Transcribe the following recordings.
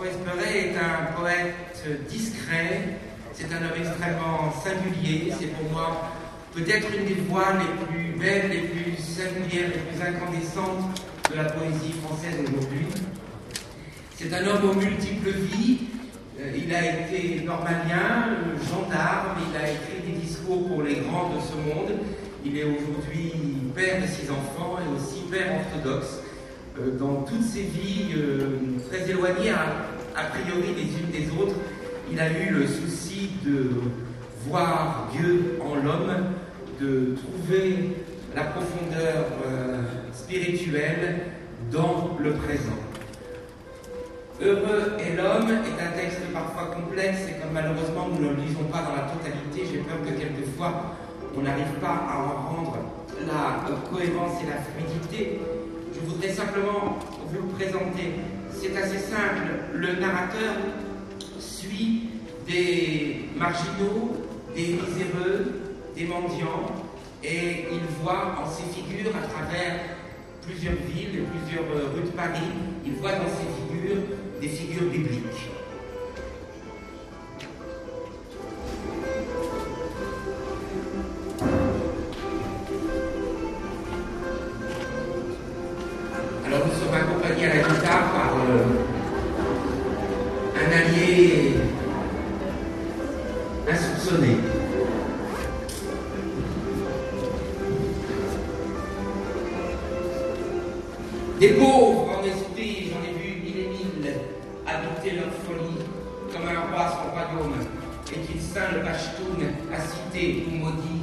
François Esperet est un poète discret, c'est un homme extrêmement singulier, c'est pour moi peut-être une des voix les plus belles, les plus singulières, les plus incandescentes de la poésie française aujourd'hui. C'est un homme aux multiples vies. Euh, il a été normalien, gendarme, il a écrit des discours pour les grands de ce monde. Il est aujourd'hui père de six enfants et aussi père orthodoxe. Euh, dans toutes ses vies euh, très éloignées a, priori les unes des autres, il a eu le souci de voir Dieu en l'homme, de trouver la profondeur euh, spirituelle dans le présent. Heureux est l'homme est un texte parfois complexe et comme malheureusement nous ne le lisons pas dans la totalité, j'ai peur que quelquefois on n'arrive pas à en rendre la cohérence et la fluidité. Je voudrais simplement vous présenter. C'est assez simple. Le narrateur suit des marginaux, des miséreux, des mendiants, et il voit en ces figures, à travers plusieurs villes et plusieurs euh, rues de Paris, il voit dans ces figures des figures bibliques. Des pauvres en esprit, j'en ai vu mille et mille habiter leur folie comme un roi son royaume, et qu'il saint le Pashtoun a cité ou maudit.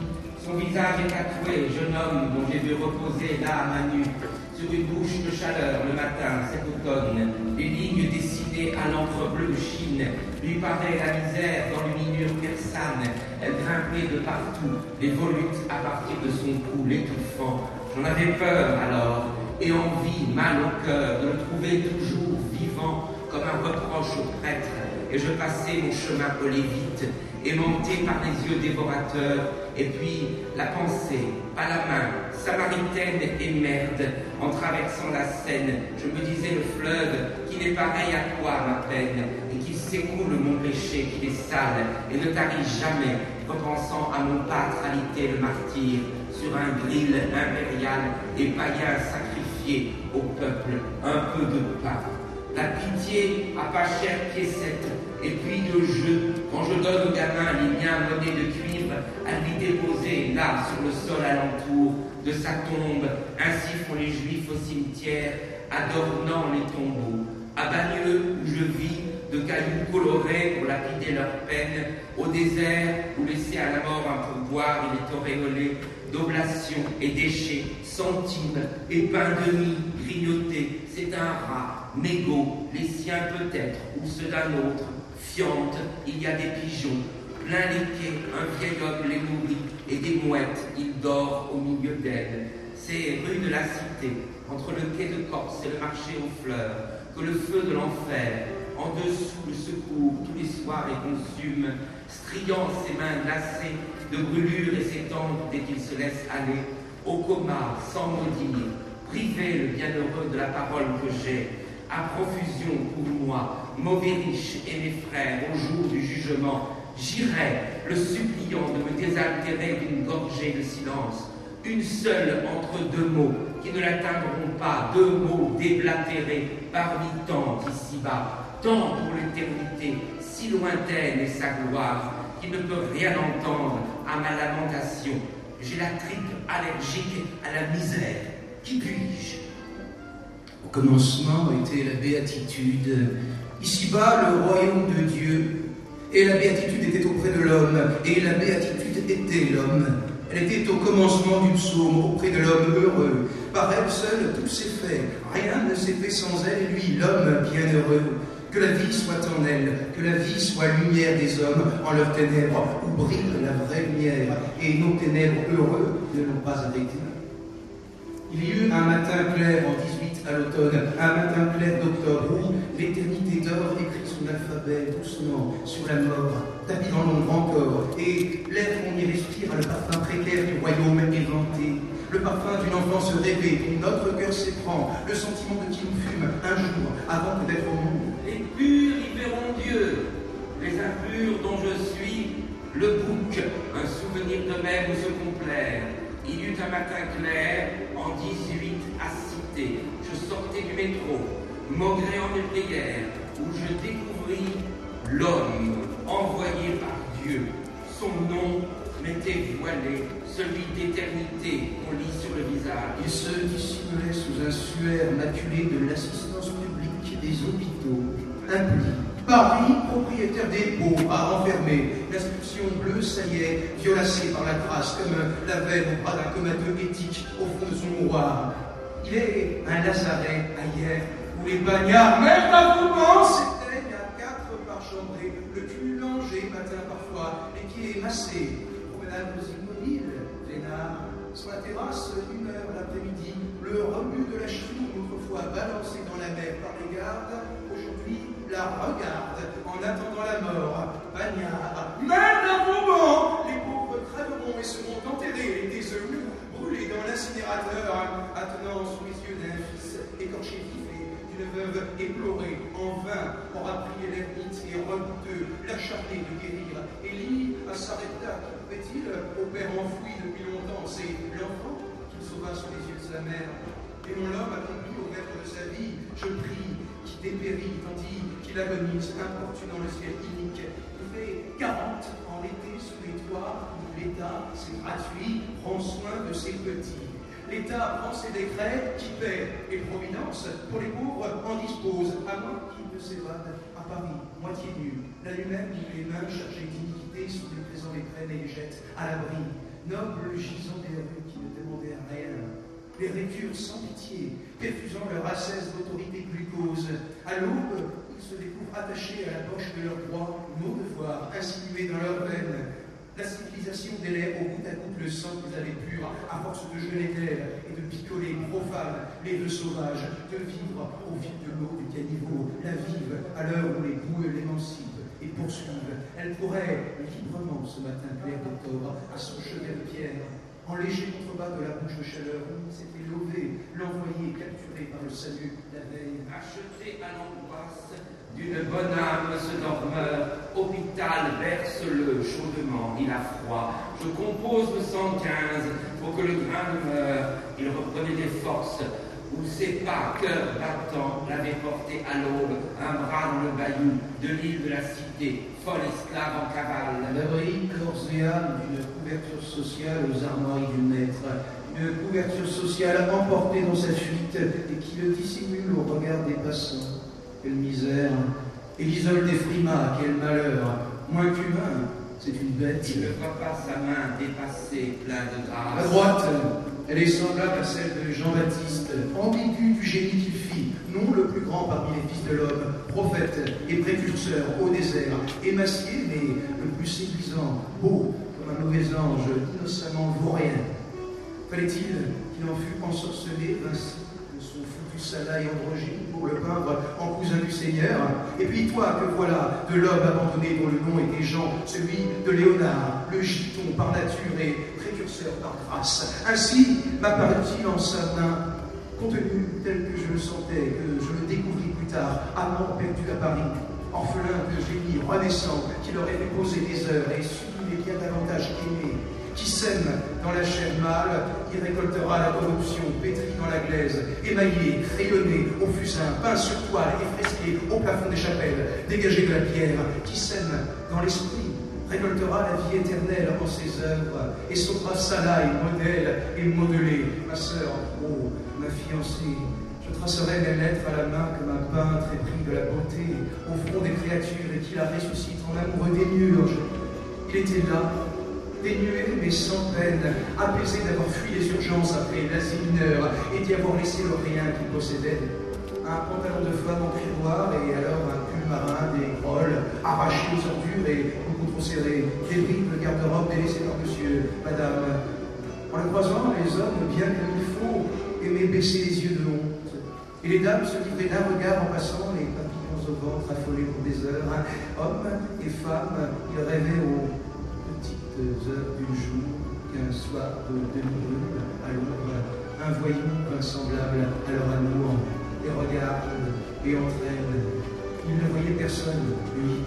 Son visage est tatoué, jeune homme dont j'ai vu reposer là à nu, sur une bouche de chaleur le matin, cet automne. Les lignes dessinées à l'encre bleue Chine lui paraît la misère dans l'univers persane. Elle grimpait de partout, les volutes à partir de son cou, l'étouffant. J'en avais peur alors et envie, mal au cœur, de le trouver toujours vivant comme un reproche au prêtre. Et je passais mon chemin au lévite, aimanté par les yeux dévorateurs, et puis la pensée, pas la main, samaritaine et merde, en traversant la Seine, je me disais le fleuve qui n'est pareil à toi, ma peine, et qui s'écoule mon péché, qui est sale, et ne tarit jamais, repensant à mon patralité le martyr, sur un grill impérial et païen sacré au peuple un peu de pain. La pitié à pas cher piécette, et puis de jeu, quand je donne au gamin les liens monnaie de cuivre, à lui déposer là, sur le sol alentour de sa tombe. Ainsi font les juifs au cimetière, adornant les tombeaux. À Bagneux, où je vis, de cailloux colorés pour lapider leur peine, au désert où laisser à la mort un pourboire, il est auréolé d'oblations et déchets, centimes et pain de mie grignotés. C'est un rat, mégot, les siens peut-être, ou ceux d'un autre. Fiante, il y a des pigeons, plein les quais, un vieil homme les nourrit, et des mouettes, il dort au milieu d'elles. C'est rue de la Cité, entre le quai de Corse et le marché aux fleurs, que le feu de l'enfer, en dessous le secours, tous les soirs les consume, striant ses mains glacées de brûlure et s'étendre dès qu'il se laisse aller, au coma, sans maudire, priver le bienheureux de la parole que j'ai, à profusion pour moi, mauvais riche et mes frères, au jour du jugement, j'irai, le suppliant de me désaltérer d'une gorgée de silence, une seule entre deux mots qui ne l'atteindront pas, deux mots déblatérés parmi tant ici-bas, tant pour l'éternité, si lointaine est sa gloire, qui ne peut rien entendre à ma lamentation. J'ai la tripe allergique à la misère. Qui puis-je Au commencement était la béatitude. Ici-bas, le royaume de Dieu. Et la béatitude était auprès de l'homme. Et la béatitude était l'homme. Elle était au commencement du psaume, auprès de l'homme heureux. Par elle seule, tout s'est fait. Rien ne s'est fait sans elle, lui, l'homme bienheureux. Que la vie soit en elle, que la vie soit lumière des hommes en leurs ténèbres, où brille la vraie lumière, et nos ténèbres heureux ne l'ont pas arrêté. Il y eut un matin clair en 18 à l'automne, un matin clair d'octobre, où l'éternité d'or écrit son alphabet doucement sur la mort, tapis dans l'ombre encore, et l'air qu'on y respire a le parfum précaire du royaume éventé, le parfum d'une enfance rêvée dont notre cœur s'éprend, le sentiment de qui nous fume un jour avant d'être au monde Les purs y verront Dieu. Les impurs dont je suis le bouc, un souvenir de même se complaire. Il y eut un matin clair, en 18 à Cité. Je sortais du métro, maugré en prières, où je découvris l'homme envoyé par Dieu. Son nom m'était voilé, celui d'éternité qu'on lit sur le visage. Il se dissimulait sous un suaire maculé de l'assistance publique des hôpitaux. Paris, propriétaire des pots à enfermer. L'inscription bleue, ça y est, violacée par la trace, comme la veine au bras d'un comateux éthique au fond de son mouroir. Il est un lazaret ailleurs où les bagnards, même à mouvement, s'éteignent à quatre par chambrée, le cul langé, matin parfois, les pieds massés. Promenade aux immobiles, Lénard, sur la terrasse, une heure l'après-midi, le rebut de la cheville, autrefois balancé dans la mer par les gardes, la regarde en attendant la mort. Bagnard, moment, les pauvres crèveront et seront enterrés, des œufs brûlés dans l'incinérateur, attenant sous les yeux d'un fils écorché vif d'une veuve éplorée, en vain aura prié l'ermite et redouteux, l'acharné de guérir. Élie s'arrêta, pouvait-il, au père enfoui depuis longtemps, c'est l'enfant qu'il sauva sous les yeux de sa mère. Et mon homme accompli au maître de sa vie, je prie, qui dépérit, tandis qu'il agonise, importunant le ciel inique. Fait 40 en été sous les toits, où l'État, c'est gratuit, prend soin de ses petits. L'État prend ses décrets qui paient, et Providence, pour les pauvres, en dispose, à moins qu'ils ne s'évadent à Paris, moitié nu, la nuit même où les mains chargées d'iniquité sous les présents les prennent et les jettent à l'abri. Noble gisant des rues qui ne demandaient rien, les récurent sans pitié, perfusant leur ascèse d'autorité glucose. À l'aube, ils se découvrent attachés à la poche de leurs droits, nos devoirs, insinués dans leurs veines. La civilisation délève au bout à bout le sang qu'ils avaient pur, à force de jeûner d'elle et de picoler profane les vœux sauvages, de vivre au vide de l'eau du caniveau, la vive à l'heure où les boueux l'émancipent et poursuivent. Elle pourrait librement ce matin clair d'octobre, à son chevet de pierre, en léger contrebas de la bouche de chaleur où s'était levé, l'envoyé capturé par le salut la veille. Acheté à l'angoisse d'une bonne âme ce dormeur, hôpital, verse-le chaudement, il a froid. Je compose le 115 pour que le grain demeure. Il reprenait des forces, où ses pas, cœur battant, l'avaient porté à l'aube, un bras dans le bayou de l'île de la cité, folle esclave en cavale. l'abri d'une couverture sociale aux armoiries du maître, une couverture sociale emportée dans sa fuite et qui le dissimule au regard des passants. Quelle misère Et l'isole des frimas, quel malheur Moins qu'humain, c'est une bête. Il ne voit pas sa main dépassée, plein de À grâce. droite, elle est semblable à celle de Jean-Baptiste, ambigu du génie qu'il fit, non le plus grand parmi les fils de l'homme, prophète et précurseur au désert, émacié mais le plus séduisant, beau comme un mauvais ange, innocemment vaurien. Fallait-il qu'il en fût ensorcelé ainsi foutu salaï androgyne pour le peindre en cousin du Seigneur Et puis toi que voilà, de l'homme abandonné dont le nom était Jean, celui de Léonard, le giton par nature et précurseur par grâce. Ainsi m'apparut-il en sa main, contenu tel que je le sentais, que je le découvris plus tard, amant perdu à Paris, orphelin de génie renaissant, qui leur avait posé des heures et sublimé bien davantage qu'aimé, qui sème dans la chair mâle, il récoltera la corruption, pétrie dans la glaise, émaillé, crayonné, au fusain, peint sur toile et fresqué au plafond des chapelles, dégagé de la pierre, qui sème dans l'esprit, récoltera la vie éternelle en ses œuvres, et sauvera salaï, modèle et modelé. Ma sœur, oh, ma fiancée, je tracerai mes lettres à la main comme un peintre épris de la beauté, au front des créatures et qui la ressuscite en amoureux démiurge. Il était là, dénué mais sans peine, apaisé d'avoir fui les urgences après l'asile mineur et d'y avoir laissé le rien qu'il possédait. Un pantalon de femme en cuir noir et alors un pull marin, des grolles arrachés aux ordures et beaucoup trop serrés, des bribes de garde-robe délaissées par monsieur, madame. En le croisant, les hommes, bien comme il faut, aimaient baisser les yeux de honte. Et les dames se livraient d'un regard en passant, les papillons au ventre affolés pour des heures. Hommes et femmes, ils rêvaient petites heures du jour qu'un soir de demi-lune à un voyou à leur amour, et regarde et entraîne. Il ne voyait personne, lui,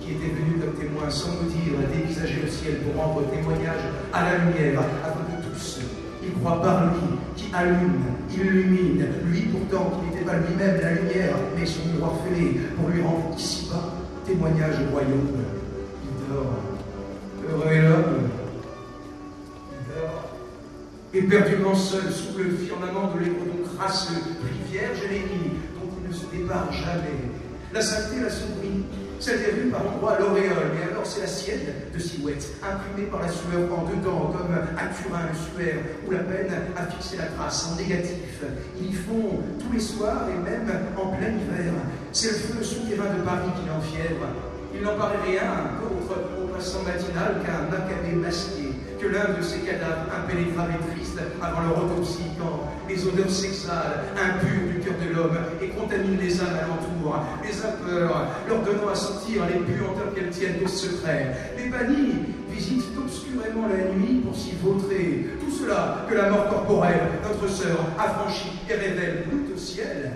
qui était venu comme témoin, sans nous dire, dévisager le ciel pour rendre témoignage à la lumière, avant que tous. Il croit par lui, qui allume, illumine, lui pourtant qui n'était pas lui-même la lumière, mais son miroir fêlé, pour lui rendre ici-bas témoignage au royaume. Il dort. Heureux Éperdument seul, sous le firmament de l'héros, donc crasseux, pris vierge et dont il ne se départ jamais. La sainteté la souris, celle des rues par endroits l'auréole, mais alors c'est la sienne de silhouette, imprimée par la sueur en dedans, comme à Turin le suaire, où la peine a fixé la trace en négatif. Ils y font tous les soirs et même en plein hiver. C'est le feu souterrain de Paris qui l'enfièvre. Il n'en paraît rien autre au passant matinal qu'un acabé masqué que l'un de ces cadavres impénétrables et tristes avant leur autopsie, les odeurs s'exhalent, impures du cœur de l'homme, et contaminent les âmes alentour, les vapeurs, leur donnant à sentir les puanteurs qu'elles tiennent au secret. Les bannis visitent obscurément la nuit pour s'y vautrer. Tout cela que la mort corporelle, notre sœur, affranchit et révèle brute au ciel.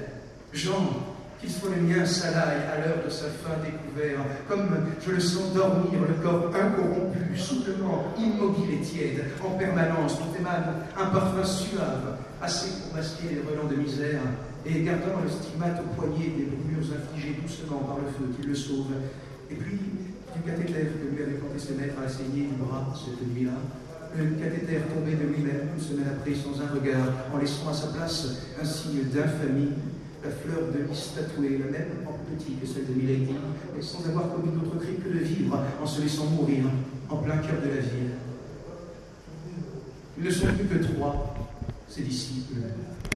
Jean, qu'il soit le mien s'alaille à l'heure de sa fin découvert, comme je le sens dormir, le corps incorrompu, soudainement immobile et tiède, en permanence, dont émane un parfum suave, assez pour masquer les relents de misère, et gardant le stigmate au poignet des brûlures infligées doucement par le feu qui le sauve. Et puis, du cathéter que lui avait porté ses maîtres à la saignée du bras cette nuit-là, le cathéter tombé de lui-même une semaine après sans un regard, en laissant à sa place un signe d'infamie la fleur de lys tatouée, la même en petit que celle de Milady, mais sans avoir commis d'autre crime que de vivre en se laissant mourir en plein cœur de la ville. Ils ne sont plus que trois, ses disciples,